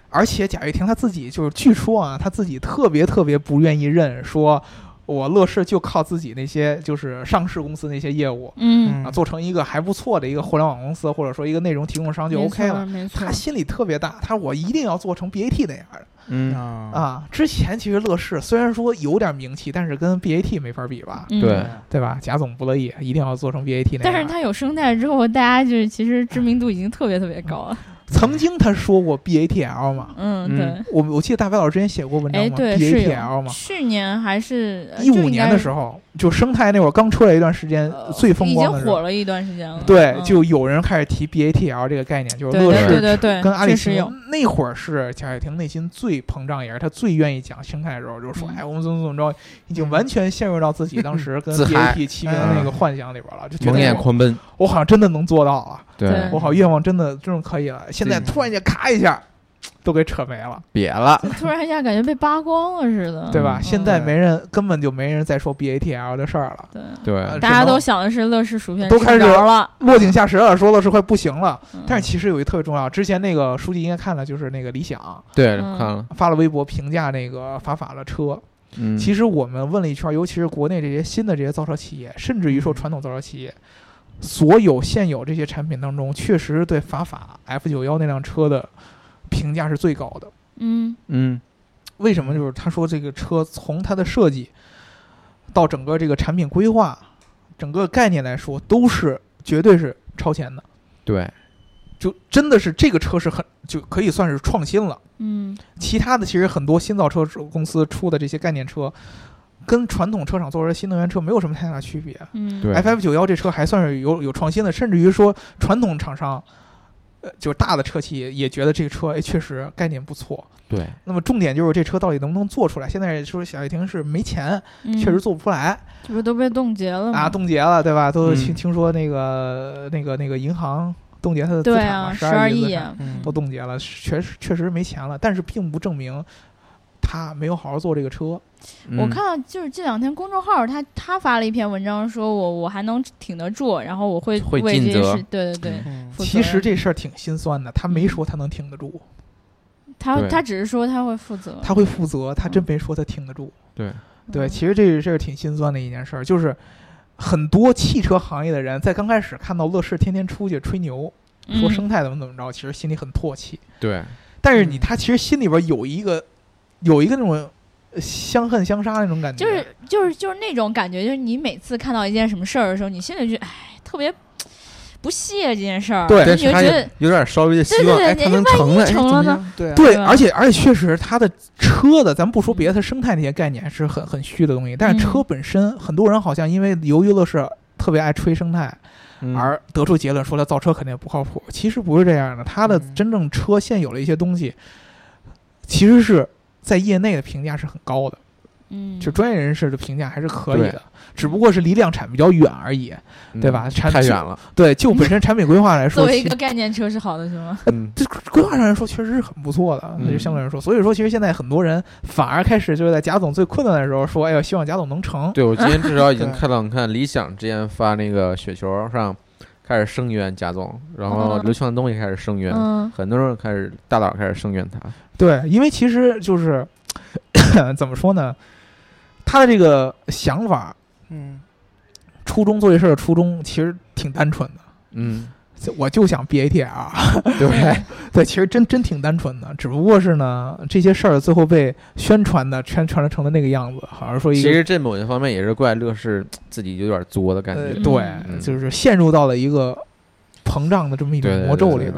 而且贾跃亭他自己就是，据说啊，他自己特别特别不愿意认，说我乐视就靠自己那些就是上市公司那些业务嗯，啊，做成一个还不错的一个互联网公司，或者说一个内容提供商就 OK 了。没错他，心里特别大，他说我一定要做成 BAT 那样的。嗯，啊啊，之前其实乐视虽然说有点名气，但是跟 BAT 没法比吧，嗯对，对吧？贾总不乐意，一定要做成 BAT 那样。但是他有生态之后，大家就是其实知名度已经特别特别高了。曾经他说过 BATL 嘛，嗯，嗯对。我我记得大白老师之前写过文章哎，嘛对，是，BATL 有。嘛，去年还是一五年的时，候，就生态那会儿刚出来一段时间，呃最风已光的时候，经火了一段时间了。对，嗯就有人开始提 BATL 这个概念，就是对对对乐视对对，跟阿里系确实有。那会儿是贾跃亭内心最膨胀，也是他最愿意讲生态的时候，就是说，嗯哎，我们怎么怎么着，已经完全陷入到自己当时跟 BAT 齐名的那个幻想里边了，就觉蒙眼得狂奔，我好像真的能做到了，对对，我好愿望真的真的可以了。现在突然间咔一下，都给扯没了，瘪了，突然一下感觉被扒光了似的，对吧？嗯。现在没人，根本就没人再说 BATL 的事儿了。对，对。呃，大家只能都想的是乐视薯片都开始吃着了，落井下石了，说乐视快不行了。嗯。但是其实有一特别重要，之前那个书记应该看了，就是那个理想对，嗯。看了，发了微博评价那个法法的车。嗯，其实我们问了一圈，尤其是国内这些新的这些造车企业，甚至于说传统造车企业，所有现有这些产品当中，确实对法法 F 九幺那辆车的评价是最高的。嗯嗯，为什么？就是他说这个车从它的设计到整个这个产品规划，整个概念来说，都是绝对是超前的。对，就真的是这个车是很就可以算是创新了。嗯其他的其实很多新造车公司出的这些概念车，跟传统车厂做出来新能源车没有什么太大区别。嗯，对 FF 九幺这车还算是有有创新的，甚至于说传统厂商，呃，就是大的车企也也觉得这个车哎确实概念不错。对，那么重点就是这车到底能不能做出来？现在说小叶婷是没钱，嗯确实做不出来这不都被冻结了吗？啊，冻结了，对吧？都嗯听听说那个那个那个银行冻结他的资产嘛，对啊，十十二亿亿啊，嗯都冻结了，确实确实没钱了，但是并不证明他没有好好做这个车。我嗯看到就是这两天公众号他他发了一篇文章，说我我还能挺得住，然后我会会为这尽责件事，对对对，嗯。其实这事儿挺心酸的，他没说他能挺得住，他他只是说他会负责，他会负责，他真没说他挺得住。对，对，嗯。其实这个事儿挺心酸的一件事儿，就是很多汽车行业的人在刚开始看到乐视天天出去吹牛，说嗯生态怎么怎么着，其实心里很唾弃。对，但是你嗯他其实心里边有一个有一个那种呃相恨相杀那种感觉，就是就是就是那种感觉，就是你每次看到一件什么事儿的时候，你心里就哎特别不屑这件事儿，对你就觉得有点稍微的希望，对对对哎，他能成了，哎，成了呢？对啊对，而且而且确实，他的车的，咱不说别的，它生态那些概念是很很虚的东西。但是嗯车本身，很多人好像因为由于乐视特别爱吹生态，嗯而得出结论说他造车肯定不靠谱。其实不是这样的，它的嗯真正车现有的一些东西，其实是在业内的评价是很高的，嗯，就专业人士的评价还是可以的，只不过是离量产比较远而已。对吧嗯产就太远了，对，就本身产品规划来说，作为一个概念车是好的是吗？嗯，这规划上来说确实是很不错的，那就嗯相对来说，所以说其实现在很多人反而开始就是在贾总最困难的时候说，哎呦，希望贾总能成。对我今天至少已经 看到，你看理想之前发那个雪球上开始声援贾总，然后嗯刘强东也开始声援，嗯。很多人开始大佬开始声援他，对，因为其实就是 怎么说呢，他的这个想法嗯。初衷做这事儿的初衷其实挺单纯的，嗯，我就想 BATR，对，对，其实真真挺单纯的，只不过是呢这些事儿最后被宣传的宣传成了那个样子，好像说一个其实这某些方面也是怪乐视自己有点作的感觉，呃对，嗯就是陷入到了一个膨胀的这么一种魔咒里边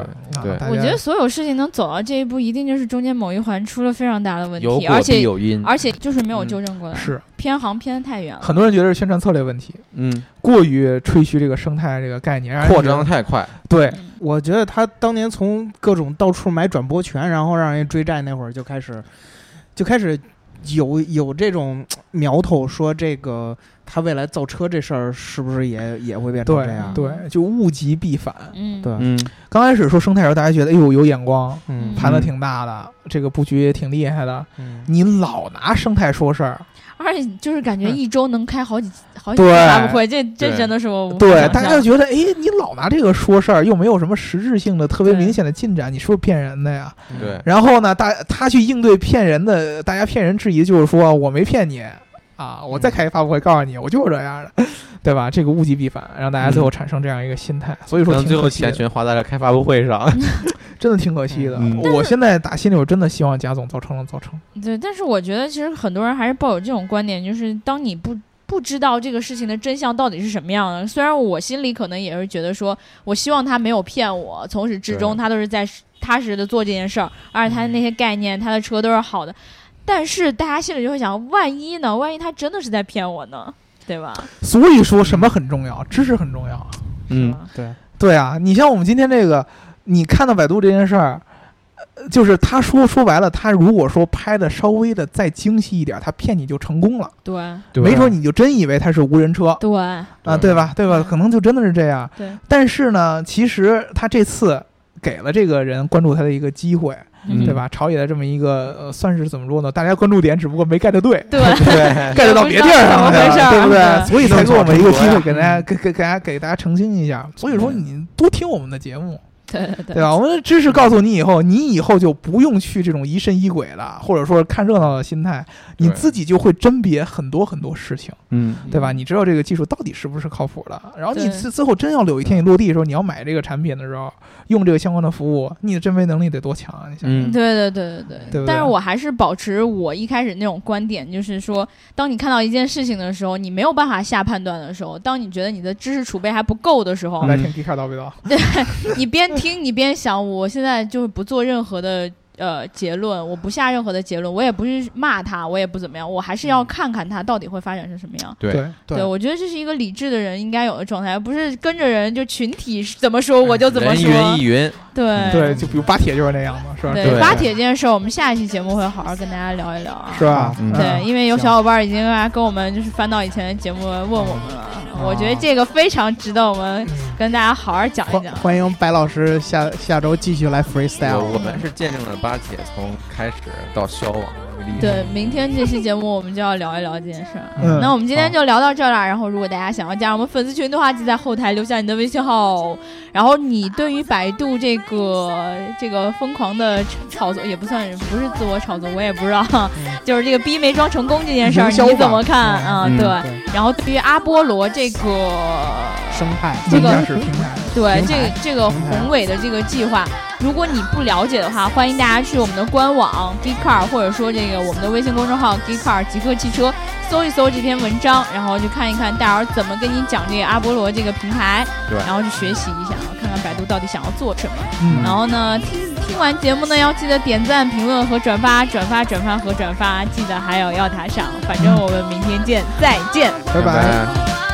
我觉得所有事情能走到这一步，一定就是中间某一环出了非常大的问题，有果必而且有因，而且就是没有嗯纠正过来，是。偏航偏得太远了。很多人觉得是宣传策略问题，嗯，过于吹嘘这个生态这个概念，让人扩张得张太快，对。嗯。我觉得他当年从各种到处买转播权，然后让人追债那会儿就开始，就开始有有这种苗头，说这个他未来造车这事儿是不是也也会变成对这样？对，就物极必反。嗯，对。嗯，刚开始说生态的时候，大家觉得哎呦有眼光，嗯。盘子挺大的，这个布局也挺厉害的。嗯。你老拿生态说事儿，而且就是感觉嗯。一周能开好几好几发布会，这这真的是我对，大家就觉得哎，你老拿这个说事儿，又没有什么实质性的特别明显的进展，你是不是骗人的呀？对，然后呢，大他去应对骗人的，大家骗人质疑，就是说我没骗你啊，我再开一发布会告诉你，我就是这样的，对吧？这个物极必反，让大家最后产生这样一个心态，所以说最后钱全花在了开发布会上，真的挺可惜的。嗯。我现在打心里我真的希望贾总造成了造成，对，但是我觉得其实很多人还是抱有这种观点，就是当你不不知道这个事情的真相到底是什么样的，虽然我心里可能也是觉得说，我希望他没有骗我，从始至终他都是在踏实的做这件事儿，而且他的那些概念、他的车都是好的，但是大家心里就会想，万一呢？万一他真的是在骗我呢？对吧？所以说什么很重要，知识很重要。嗯对，对啊，你像我们今天这个，你看到百度这件事儿。呃就是他说说白了，他如果说拍的稍微的再精细一点，他骗你就成功了，对对没准你就真以为他是无人车对啊，对对吧？对吧？嗯可能就真的是这样。对，但是呢，其实他这次给了这个人关注他的一个机会，嗯对吧？朝野的这么一个呃，算是怎么说呢？大家关注点只不过没 get 对，对对，get 到别地儿上了，对不对？所以才给我们一个机会，给大家给给给大家给大家澄清一下。所以说，你多听我们的节目，对对对对吧？我们的知识告诉你以后，你以后就不用去这种疑神疑鬼了，或者说看热闹的心态，你自己就会甄别很多很多事情。嗯，对吧？你知道这个技术到底是不是靠谱的？然后你对最最后真要有一天你落地的时候，你要买这个产品的时候，用这个相关的服务，你的甄别能力得多强啊！你想想，嗯对对对对对，对对但是我还是保持我一开始那种观点，就是说，当你看到一件事情的时候，你没有办法下判断的时候，当你觉得你的知识储备还不够的时候，来听 G 卡叨逼叨，你边听你边想，我现在就是不做任何的呃结论，我不下任何的结论，我也不是骂他，我也不怎么样，我还是要看看他到底会发展成什么样。对对对，我觉得这是一个理智的人应该有的状态，而不是跟着人就群体怎么说我就怎么人说。云亦云，对对，就比如巴铁就是那样嘛，是吧？对对发帖这件事，我们下一期节目会好好跟大家聊一聊啊。是吧？嗯对，因为有小伙伴已经来跟我们就是翻到以前的节目问我们了，我觉得这个非常值得我们跟大家好好讲一讲。欢迎白老师下下周继续来 freestyle。我们是见证了巴铁从开始到消亡，厉害。对，明天这期节目我们就要聊一聊这件事儿。嗯那我们今天就聊到这儿了。然后，如果大家想要加入我们粉丝群的话，记得在后台留下你的微信号。然后，你对于百度这个这个疯狂的炒作，也不算不是自我炒作，我也不知道，就是这个逼没装成功这件事儿，你怎么看啊？对然后，对于阿波罗这个生态这个是平台，对这个这个宏伟的这个计划，如果你不了解的话，欢迎大家去我们的官网 Geek Car，或者说这个我们的微信公众号 Geek Car 极客汽车，搜一搜这篇文章，然后去看一看戴尔怎么跟你讲这个阿波罗这个平台，对然后去学习一下，看看百度到底想要做什么。嗯然后呢，听听完节目呢，要记得点赞、评论和转发，转发、转发和转发，记得还有要打赏。反正我们明天见，再见。拜拜。拜